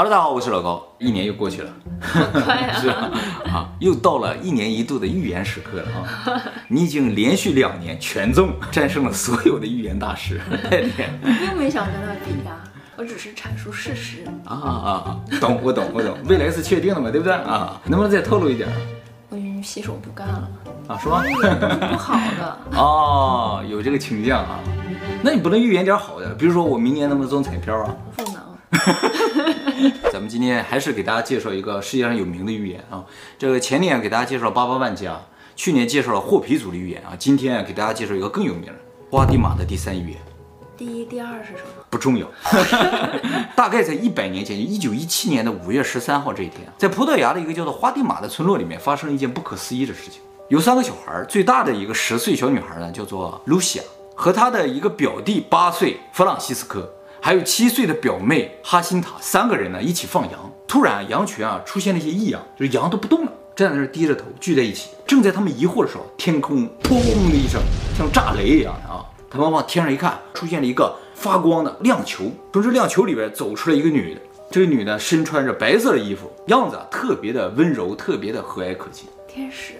哈喽，大家好，我是老高。一年又过去了，快啊！是啊，啊，又到了一年一度的预言时刻了啊！你已经连续两年全中，战胜了所有的预言大师，太厉害！我并没想跟他比呀，我只是阐述事实。啊啊啊！懂，我懂，我懂。未来是确定的嘛，对不对啊？能不能再透露一点？我已经洗手不干了。啊，是吗？预言都是不好的。哦，有这个倾向啊？那你不能预言点好的？比如说我明年能不能中彩票啊？不能。咱们今天还是给大家介绍一个世界上有名的预言啊。这个前年给大家介绍了八八万家，去年介绍了霍皮族的预言啊。今天给大家介绍一个更有名的花地玛的第三预言。第一、第二是什么？不重要。大概在一百年前，一九一七年的五月十三号这一天，在葡萄牙的一个叫做花地玛的村落里面，发生了一件不可思议的事情。有三个小孩，最大的一个十岁小女孩呢，叫做露西亚，和她的一个表弟八岁弗朗西斯科。还有七岁的表妹哈辛塔，三个人呢一起放羊。突然，羊群啊出现了一些异样，就是羊都不动了，站在那儿低着头聚在一起。正在他们疑惑的时候，天空砰的一声，像炸雷一样的啊！他们往天上一看，出现了一个发光的亮球。从这亮球里边走出来一个女的，这个女的身穿着白色的衣服，样子啊特别的温柔，特别的和蔼可亲。天使，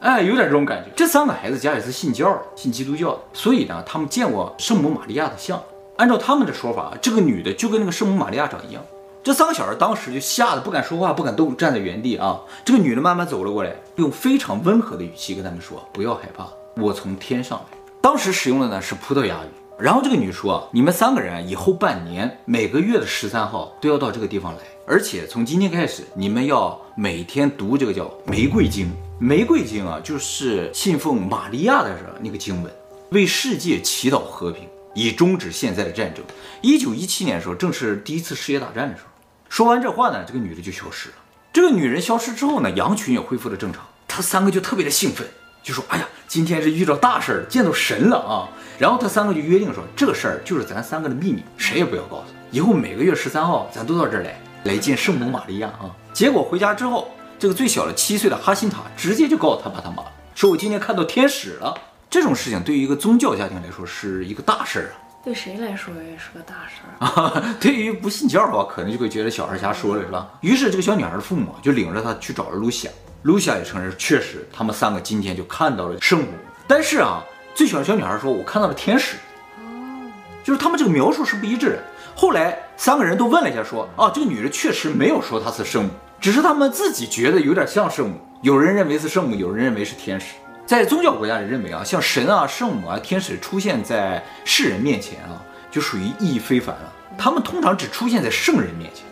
哎，有点这种感觉。这三个孩子家里是信教的，信基督教的，所以呢，他们见过圣母玛利亚的像。按照他们的说法，这个女的就跟那个圣母玛利亚长一样。这三个小孩当时就吓得不敢说话，不敢动，站在原地啊。这个女的慢慢走了过来，用非常温和的语气跟他们说：“不要害怕，我从天上来。”当时使用的呢是葡萄牙语。然后这个女说：“你们三个人以后半年每个月的十三号都要到这个地方来，而且从今天开始，你们要每天读这个叫玫瑰经。玫瑰经啊，就是信奉玛利亚的那个经文，为世界祈祷和平。”以终止现在的战争。一九一七年的时候，正是第一次世界大战的时候。说完这话呢，这个女的就消失了。这个女人消失之后呢，羊群也恢复了正常。他三个就特别的兴奋，就说：“哎呀，今天是遇到大事儿，见到神了啊！”然后他三个就约定说：“这个事儿就是咱三个的秘密，谁也不要告诉。以后每个月十三号，咱都到这儿来，来见圣母玛利亚啊。”结果回家之后，这个最小的七岁的哈辛塔直接就告诉他爸他妈，说：“我今天看到天使了。”这种事情对于一个宗教家庭来说是一个大事儿啊，对谁来说也是个大事儿啊。对于不信教的话，可能就会觉得小孩瞎说了，是吧？于是这个小女孩的父母就领着她去找了露西亚，露西亚也承认，确实他们三个今天就看到了圣母。但是啊，最小的小女孩说，我看到了天使。哦，就是他们这个描述是不一致的。后来三个人都问了一下，说啊，这个女人确实没有说她是圣母，只是他们自己觉得有点像圣母。有人认为是圣母，有人认为是天使。在宗教国家里认为啊，像神啊、圣母啊、天使出现在世人面前啊，就属于意义非凡了。他们通常只出现在圣人面前，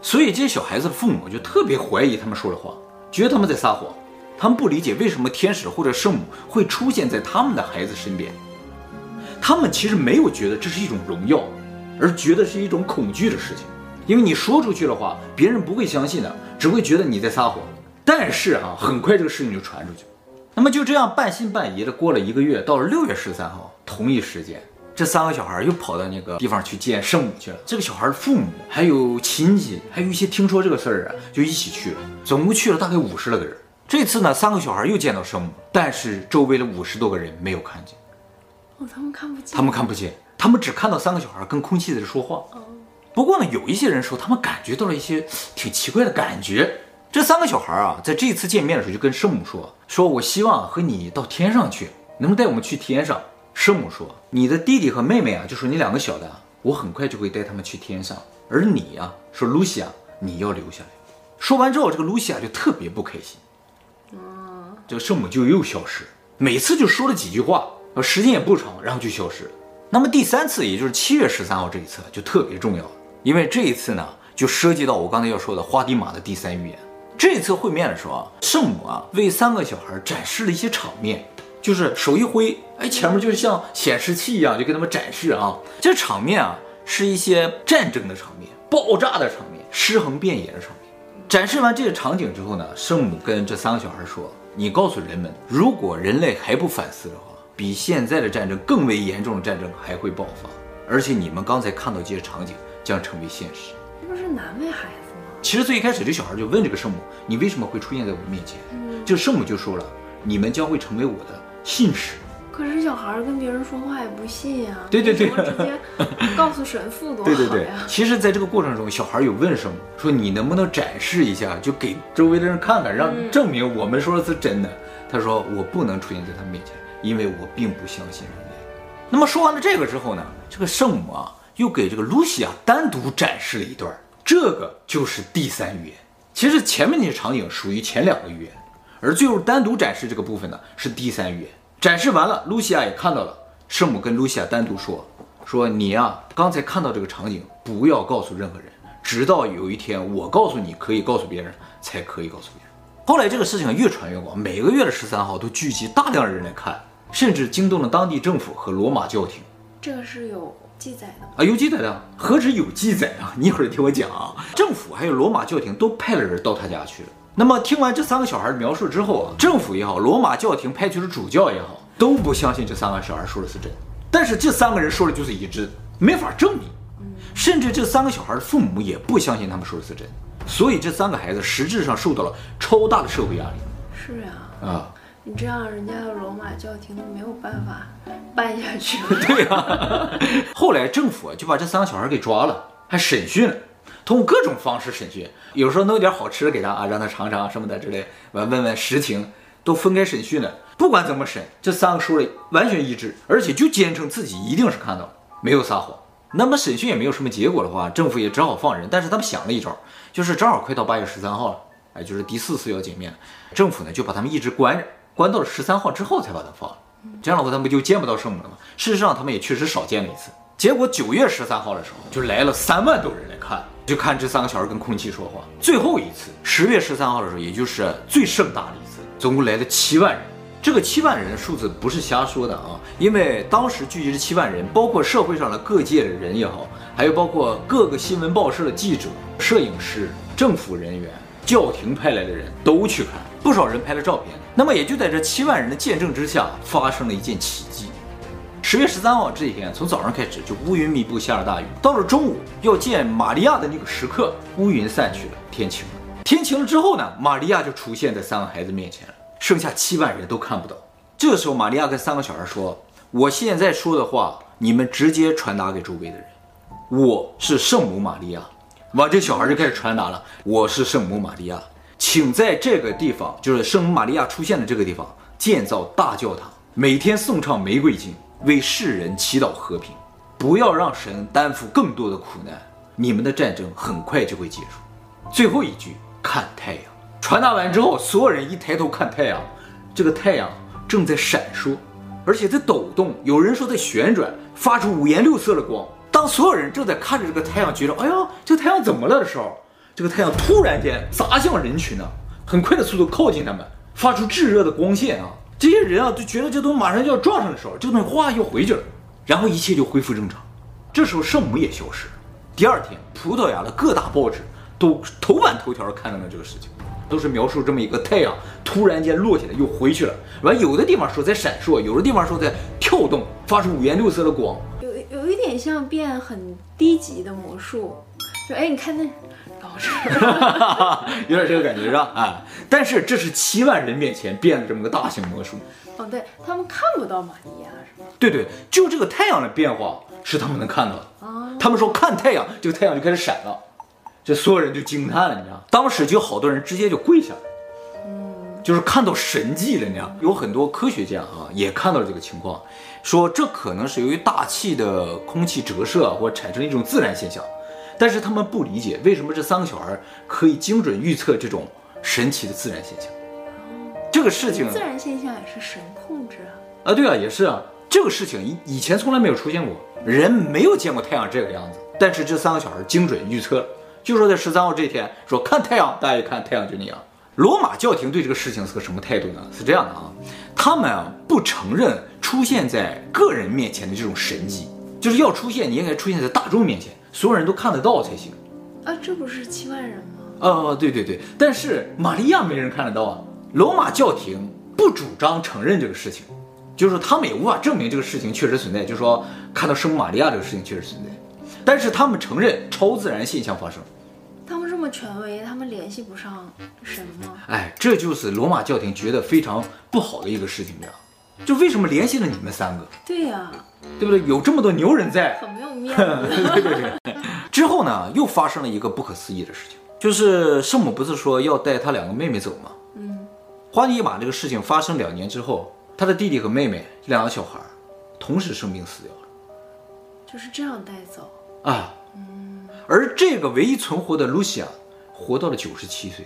所以这些小孩子的父母就特别怀疑他们说的话，觉得他们在撒谎。他们不理解为什么天使或者圣母会出现在他们的孩子身边。他们其实没有觉得这是一种荣耀，而觉得是一种恐惧的事情。因为你说出去的话，别人不会相信的，只会觉得你在撒谎。但是啊，很快这个事情就传出去，那么就这样半信半疑的过了一个月，到了六月十三号，同一时间，这三个小孩又跑到那个地方去见圣母去了。这个小孩的父母还有亲戚，还有一些听说这个事儿啊，就一起去了，总共去了大概五十来个人。这次呢，三个小孩又见到圣母，但是周围的五十多个人没有看见。哦，他们看不见。他们看不见，他们只看到三个小孩跟空气在这说话。哦。不过呢，有一些人说他们感觉到了一些挺奇怪的感觉。这三个小孩啊，在这次见面的时候就跟圣母说：“说我希望和你到天上去，能不能带我们去天上？”圣母说：“你的弟弟和妹妹啊，就是你两个小的，我很快就会带他们去天上。而你呀，说露西亚，你要留下来。”说完之后，这个露西亚就特别不开心。嗯，这个圣母就又消失，每次就说了几句话，时间也不长，然后就消失了。那么第三次，也就是七月十三号这一次就特别重要了，因为这一次呢，就涉及到我刚才要说的花地玛的第三预言。这次会面的时候啊，圣母啊为三个小孩展示了一些场面，就是手一挥，哎，前面就是像显示器一样，就给他们展示啊。这场面啊是一些战争的场面、爆炸的场面、尸横遍野的场面。展示完这个场景之后呢，圣母跟这三个小孩说：“你告诉人们，如果人类还不反思的话，比现在的战争更为严重的战争还会爆发，而且你们刚才看到这些场景将成为现实。”这不是难为孩子。其实最一开始，这小孩就问这个圣母：“你为什么会出现在我面前？”这圣母就说了：“你们将会成为我的信使，可是小孩跟别人说话也不信呀、啊。对对对，直接告诉神父多好呀。对对对，其实，在这个过程中，小孩有问圣母说：“你能不能展示一下，就给周围的人看看，让证明我们说的是真的？”嗯、他说：“我不能出现在他面前，因为我并不相信人类。”那么说完了这个之后呢，这个圣母啊，又给这个露西亚单独展示了一段，这个就是第三预言。其实前面那些场景属于前两个预言，而最后单独展示这个部分呢，是第三预言。展示完了，露西亚也看到了。圣母跟露西亚单独说：“说你呀、啊，刚才看到这个场景，不要告诉任何人，直到有一天我告诉你可以告诉别人，才可以告诉别人。”后来这个事情越传越广，每个月的十三号都聚集大量的人来看，甚至惊动了当地政府和罗马教廷。这个是有记载的吗？啊，有记载的，何止有记载啊！你一会儿听我讲啊。政府还有罗马教廷都派了人到他家去了。那么听完这三个小孩的描述之后啊，政府也好，罗马教廷派去的主教也好，都不相信这三个小孩说的是真。但是这三个人说的就是一致，没法证明。甚至这三个小孩的父母也不相信他们说的是真。所以这三个孩子实质上受到了超大的社会压力。是啊，啊，你这样人家的罗马教廷都没有办法办下去。对啊，后来政府就把这三个小孩给抓了，还审讯了。通过各种方式审讯，有时候弄点好吃的给他啊，让他尝尝什么的之类，完问问实情，都分开审讯了。不管怎么审，这三个说的完全一致，而且就坚称自己一定是看到了，没有撒谎。那么审讯也没有什么结果的话，政府也只好放人。但是他们想了一招，就是正好快到八月十三号了，哎，就是第四次要见面，政府呢就把他们一直关着，关到了十三号之后才把他放了。这样的话，他们就见不到圣母了嘛。事实上，他们也确实少见了一次。结果九月十三号的时候，就来了三万多人来看。就看这三个小孩跟空气说话。最后一次，十月十三号的时候，也就是最盛大的一次，总共来了七万人。这个七万人数字不是瞎说的啊，因为当时聚集这七万人，包括社会上的各界的人也好，还有包括各个新闻报社的记者、摄影师、政府人员、教廷派来的人都去看，不少人拍了照片。那么也就在这七万人的见证之下，发生了一件奇迹。十月十三号这一天，从早上开始就乌云密布，下了大雨。到了中午要见玛利亚的那个时刻，乌云散去了，天晴了。天晴了之后呢，玛利亚就出现在三个孩子面前了，剩下七万人都看不到。这个时候，玛利亚跟三个小孩说：“我现在说的话，你们直接传达给周围的人。我是圣母玛利亚。”完，这小孩就开始传达了：“我是圣母玛利亚，请在这个地方，就是圣母玛利亚出现的这个地方，建造大教堂，每天诵唱玫瑰经。”为世人祈祷和平，不要让神担负更多的苦难。你们的战争很快就会结束。最后一句，看太阳。传达完之后，所有人一抬头看太阳，这个太阳正在闪烁，而且在抖动。有人说在旋转，发出五颜六色的光。当所有人正在看着这个太阳，觉得哎呀，这太阳怎么了的时候，这个太阳突然间砸向人群呢，很快的速度靠近他们，发出炙热的光线啊。这些人啊，就觉得这东西马上就要撞上的时候，这东西哗又回去了，然后一切就恢复正常。这时候圣母也消失了。第二天，葡萄牙的各大报纸都头版头条看到了这个事情，都是描述这么一个太阳突然间落下来又回去了。完，有的地方说在闪烁，有的地方说在跳动，发出五颜六色的光，有有一点像变很低级的魔术，就哎，你看那。有点这个感觉是吧？啊，但是这是七万人面前变的这么个大型魔术。哦，对，他们看不到玛利亚是吗？对对，就这个太阳的变化是他们能看到的。啊，他们说看太阳，这个太阳就开始闪了，这所有人就惊叹了，你知道？当时就好多人直接就跪下了，嗯，就是看到神迹了，你知道？有很多科学家啊也看到了这个情况，说这可能是由于大气的空气折射或产生一种自然现象。但是他们不理解为什么这三个小孩可以精准预测这种神奇的自然现象。这个事情，自然现象也是神控制啊。啊，对啊，也是啊。这个事情以以前从来没有出现过，人没有见过太阳这个样子。但是这三个小孩精准预测，就说在十三号这一天说看太阳，大家一看太阳就那样。罗马教廷对这个事情是个什么态度呢？是这样的啊，他们啊不承认出现在个人面前的这种神迹，就是要出现，你应该出现在大众面前。所有人都看得到才行，啊，这不是七万人吗？哦，对对对，但是玛利亚没人看得到啊。罗马教廷不主张承认这个事情，就是说他们也无法证明这个事情确实存在，就是说看到圣母玛利亚这个事情确实存在，但是他们承认超自然现象发生。他们这么权威，他们联系不上神吗？哎，这就是罗马教廷觉得非常不好的一个事情，这样。就为什么联系了你们三个？对呀、啊，对不对？有这么多牛人在，很没有面子。对对对。之后呢，又发生了一个不可思议的事情，就是圣母不是说要带她两个妹妹走吗？嗯。花地玛这个事情发生两年之后，她的弟弟和妹妹两个小孩同时生病死掉了，就是这样带走啊。嗯。而这个唯一存活的露西亚，活到了九十七岁，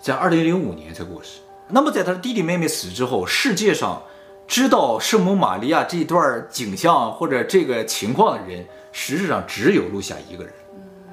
在二零零五年才过世。那么在她的弟弟妹妹死之后，世界上知道圣母玛利亚这段景象或者这个情况的人，实质上只有露夏一个人。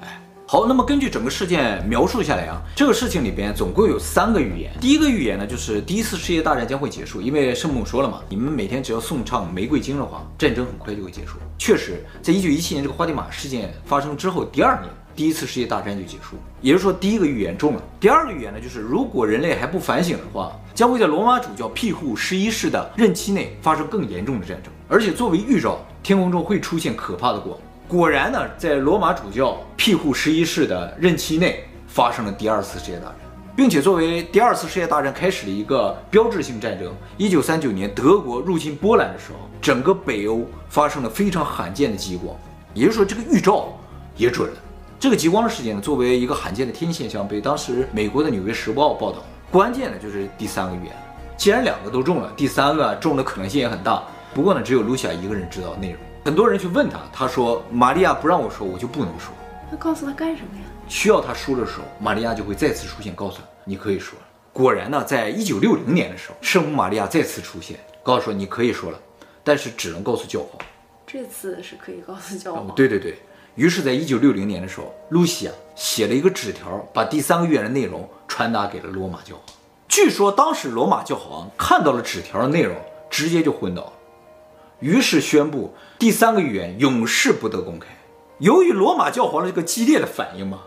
哎好，那么根据整个事件描述下来啊，这个事情里边总共有三个预言。第一个预言呢，就是第一次世界大战将会结束，因为圣母说了嘛，你们每天只要诵唱玫瑰经的话，战争很快就会结束。确实，在一九一七年这个花地玛事件发生之后，第二年第一次世界大战就结束。也就是说，第一个预言中了。第二个预言呢，就是如果人类还不反省的话，将会在罗马主教庇护十一世的任期内发生更严重的战争，而且作为预兆，天空中会出现可怕的光。果然呢，在罗马主教庇护十一世的任期内，发生了第二次世界大战，并且作为第二次世界大战开始的一个标志性战争。一九三九年，德国入侵波兰的时候，整个北欧发生了非常罕见的极光，也就是说，这个预兆也准了。这个极光的事件呢，作为一个罕见的天现象，被当时美国的《纽约时报》报道。关键的就是第三个预言，既然两个都中了，第三个中的可能性也很大。不过呢，只有露西亚一个人知道内容。很多人去问他，他说：“玛利亚不让我说，我就不能说。”那告诉他干什么呀？需要他说的时候，玛利亚就会再次出现，告诉他：“你可以说了。”果然呢，在一九六零年的时候，圣母玛利亚再次出现，告诉说：“你可以说了，但是只能告诉教皇。”这次是可以告诉教皇。哦，对对对。于是，在一九六零年的时候，露西亚写了一个纸条，把第三个预言的内容传达给了罗马教皇。据说当时罗马教皇看到了纸条的内容，直接就昏倒了。于是宣布第三个预言永世不得公开。由于罗马教皇的这个激烈的反应嘛，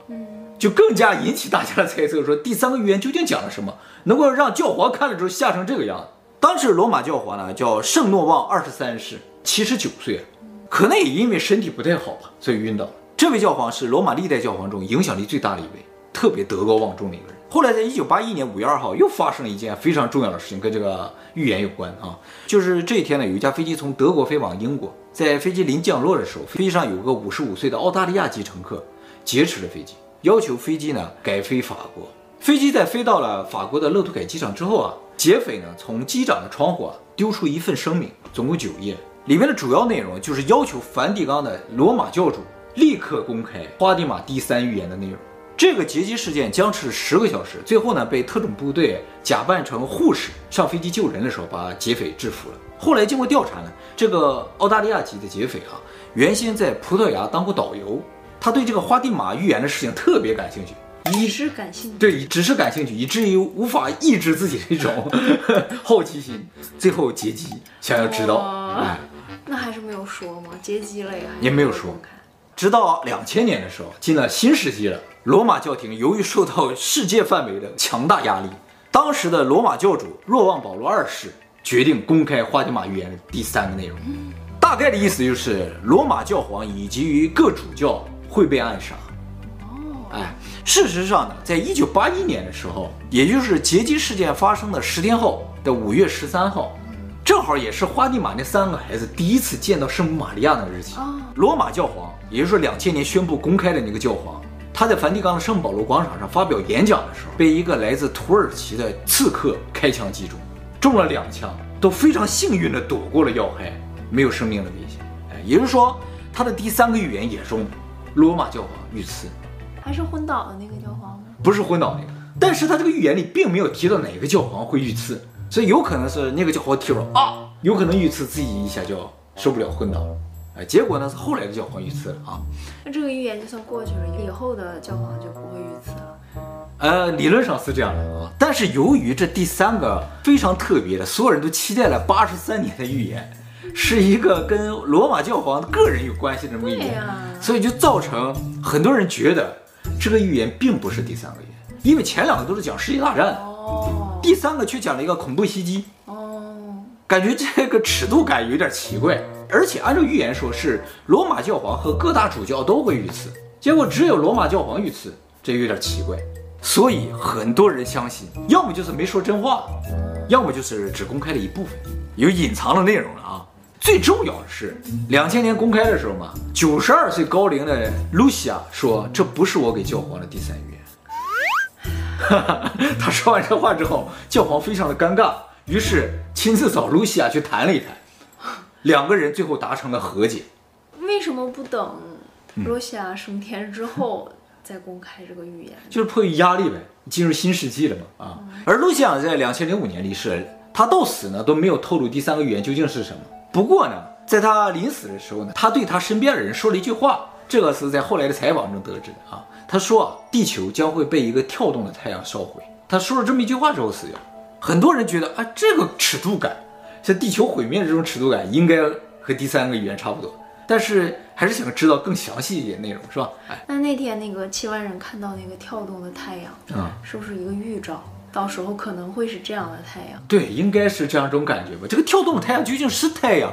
就更加引起大家的猜测，说第三个预言究竟讲了什么，能够让教皇看了之后吓成这个样子。当时罗马教皇呢叫圣诺旺二十三世，七十九岁，可能也因为身体不太好吧，所以晕倒了。这位教皇是罗马历代教皇中影响力最大的一位，特别德高望重的一个人。后来，在一九八一年五月二号，又发生了一件非常重要的事情，跟这个预言有关啊。就是这一天呢，有一架飞机从德国飞往英国，在飞机临降落的时候，飞机上有个五十五岁的澳大利亚籍乘客劫持了飞机，要求飞机呢改飞法国。飞机在飞到了法国的勒图凯机场之后啊，劫匪呢从机长的窗户啊丢出一份声明，总共九页，里面的主要内容就是要求梵蒂冈的罗马教主立刻公开花地玛第三预言的内容。这个劫机事件僵持十个小时，最后呢被特种部队假扮成护士上飞机救人的时候，把劫匪制服了。后来经过调查呢，这个澳大利亚籍的劫匪啊，原先在葡萄牙当过导游，他对这个花地玛预言的事情特别感兴趣，只是感兴趣，对，只是感兴趣，以至于无法抑制自己的一种 好奇心，最后劫机想要知道。哎，那还是没有说吗？劫机了呀，也没有说。直到两千年的时候，进了新世纪了。罗马教廷由于受到世界范围的强大压力，当时的罗马教主若望保罗二世决定公开花地玛预言的第三个内容。大概的意思就是，罗马教皇以及于各主教会被暗杀。哦，哎，事实上呢，在一九八一年的时候，也就是劫机事件发生的十天后的五月十三号，正好也是花地玛那三个孩子第一次见到圣母玛利亚那个日期。罗马教皇，也就是说两千年宣布公开的那个教皇。他在梵蒂冈的圣保罗广场上发表演讲的时候，被一个来自土耳其的刺客开枪击中，中了两枪，都非常幸运地躲过了要害，没有生命的危险。哎，也就是说，他的第三个预言也中，罗马教皇遇刺，还是昏倒的那个教皇吗？不是昏倒那个，但是他这个预言里并没有提到哪个教皇会遇刺，所以有可能是那个教皇提了啊，有可能遇刺，自己一下就受不了昏倒了。哎，结果呢是后来的教皇遇刺了啊。那这个预言就算过去了，以后的教皇就不会遇刺了。呃，理论上是这样的啊，但是由于这第三个非常特别的，所有人都期待了八十三年的预言，是一个跟罗马教皇个人有关系的这么一个预言，所以就造成很多人觉得这个预言并不是第三个预言，因为前两个都是讲世界大战，哦，第三个却讲了一个恐怖袭击，哦，感觉这个尺度感有点奇怪。而且按照预言说，是罗马教皇和各大主教都会遇刺，结果只有罗马教皇遇刺，这有点奇怪。所以很多人相信，要么就是没说真话，要么就是只公开了一部分。有隐藏的内容了啊。最重要的是，两千年公开的时候嘛，九十二岁高龄的露西亚说：“这不是我给教皇的第三预言。” 他说完这话之后，教皇非常的尴尬，于是亲自找露西亚去谈了一谈，两个人最后达成了和解。为什么不等露西亚升天之后再公开这个预言？就是迫于压力呗，进入新世纪了嘛啊。而露西亚在两千零五年离世，他到死呢都没有透露第三个预言究竟是什么。不过呢，在他临死的时候呢，他对他身边的人说了一句话，这个是在后来的采访中得知的啊。他说啊，地球将会被一个跳动的太阳烧毁。他说了这么一句话之后死掉。很多人觉得啊，这个尺度感，像地球毁灭的这种尺度感，应该和第三个预言差不多。但是还是想知道更详细一点内容，是吧？哎，那那天那个七万人看到那个跳动的太阳，嗯，是不是一个预兆？到时候可能会是这样的太阳，对，应该是这样一种感觉吧。这个跳动的太阳究竟是太阳，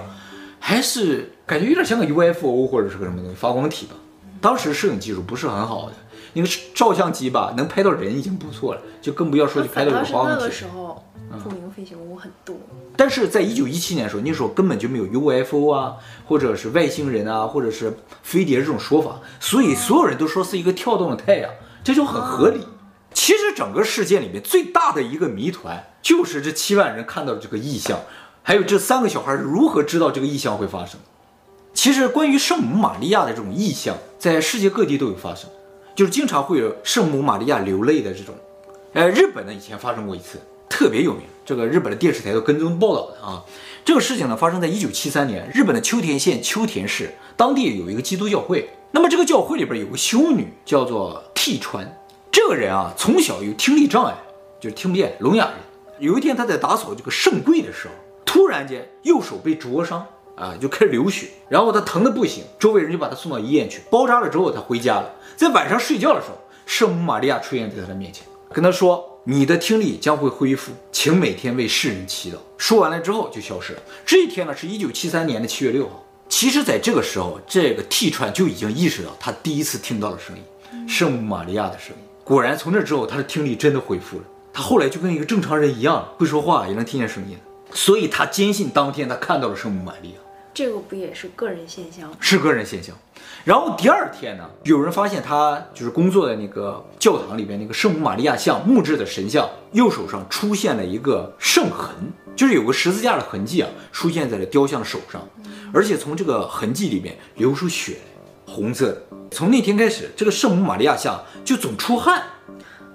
还是感觉有点像个 UFO 或者是个什么东西发光体吧？当时摄影技术不是很好的，那个照相机吧能拍到人已经不错了，就更不要说去拍到这个发光体。那个时候不明飞行物很多，但是在一九一七年的时候，那时候根本就没有 UFO 啊，或者是外星人啊，或者是飞碟这种说法，所以所有人都说是一个跳动的太阳，这就很合理。其实整个事件里面最大的一个谜团，就是这七万人看到的这个异象，还有这三个小孩如何知道这个异象会发生。其实关于圣母玛利亚的这种异象，在世界各地都有发生，就是经常会有圣母玛利亚流泪的这种。呃，日本呢以前发生过一次，特别有名，这个日本的电视台都跟踪报道的啊。这个事情呢发生在一九七三年，日本的秋田县秋田市，当地有一个基督教会，那么这个教会里边有个修女叫做替川。这个人啊，从小有听力障碍，就是听不见，聋哑人。有一天他在打扫这个圣柜的时候，突然间右手被灼伤啊，就开始流血，然后他疼得不行，周围人就把他送到医院去包扎了之后，他回家了。在晚上睡觉的时候，圣母玛利亚出现在他的面前，跟他说：“你的听力将会恢复，请每天为世人祈祷。”说完了之后就消失了。这一天呢，是一九七三年的七月六号。其实，在这个时候，这个替川就已经意识到他第一次听到了声音，圣母玛利亚的声音。果然，从那之后，他的听力真的恢复了。他后来就跟一个正常人一样，会说话，也能听见声音。所以他坚信当天他看到了圣母玛利亚。这个不也是个人现象吗？是个人现象。然后第二天呢，有人发现他就是工作的那个教堂里边那个圣母玛利亚像木质的神像，右手上出现了一个圣痕，就是有个十字架的痕迹啊，出现在了雕像的手上，而且从这个痕迹里面流出血来，红色的。从那天开始，这个圣母玛利亚像就总出汗，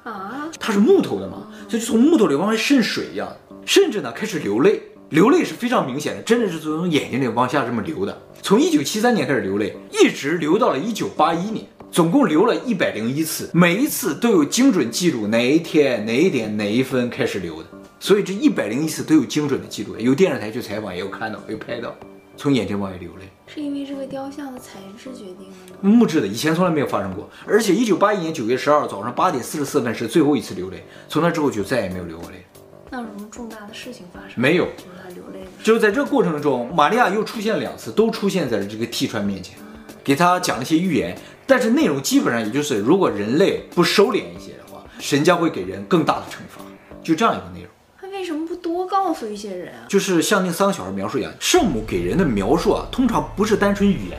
啊，它是木头的嘛，所以就从木头里往外渗水一样，甚至呢开始流泪，流泪是非常明显的，真的是从眼睛里往下这么流的。从一九七三年开始流泪，一直流到了一九八一年，总共流了一百零一次，每一次都有精准记录哪一天哪一点哪一分开始流的，所以这一百零一次都有精准的记录，有电视台去采访也有看到，有拍到，从眼睛往外流泪。是因为这个雕像的材质决定的吗？木质的，以前从来没有发生过。而且，一九八一年九月十二号早上八点四十四分是最后一次流泪，从那之后就再也没有流过泪。那有什么重大的事情发生？没有，他流泪。就是在这个过程中，玛利亚又出现了两次，都出现在了这个替川面前，给他讲了一些预言，但是内容基本上也就是，如果人类不收敛一些的话，神将会给人更大的惩罚，就这样一个内容。他为什么不多告诉一些人啊？就是像那三个小孩描述一样，圣母给人的描述啊，通常不是单纯语言，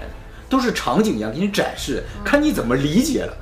都是场景一样给你展示，看你怎么理解了。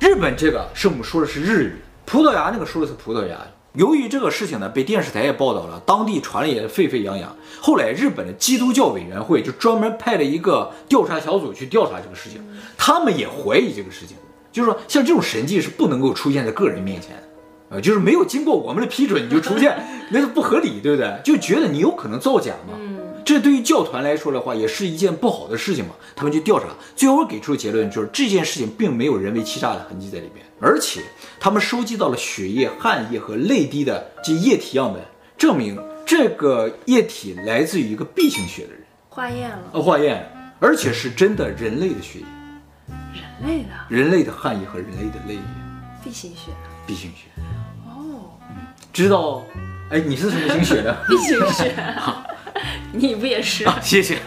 日本这个圣母说的是日语，葡萄牙那个说的是葡萄牙。由于这个事情呢，被电视台也报道了，当地传的也沸沸扬扬。后来日本的基督教委员会就专门派了一个调查小组去调查这个事情，他们也怀疑这个事情，就是说像这种神迹是不能够出现在个人面前的。呃，就是没有经过我们的批准你就出现，那是不合理，对不对？就觉得你有可能造假嘛。嗯，这对于教团来说的话，也是一件不好的事情嘛。他们就调查，最后给出的结论就是这件事情并没有人为欺诈的痕迹在里面，而且他们收集到了血液、汗液和泪滴的这液体样本，证明这个液体来自于一个 B 型血的人。化验了？呃，化验，而且是真的人类的血液，人类的，人类的汗液和人类的泪液，B 型血，B 型血。哦知道，哎，你是什么型血的？B 型血，你不也是？啊，谢谢。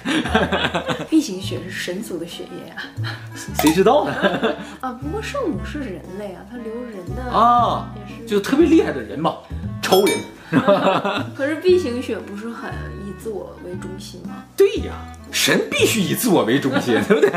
B 型血是神族的血液啊，谁知道呢？啊，不过圣母是人类啊，她留人的啊，也是就特别厉害的人嘛，超人。可是 B 型血不是很以自我为中心吗？对呀，神必须以自我为中心，对不对？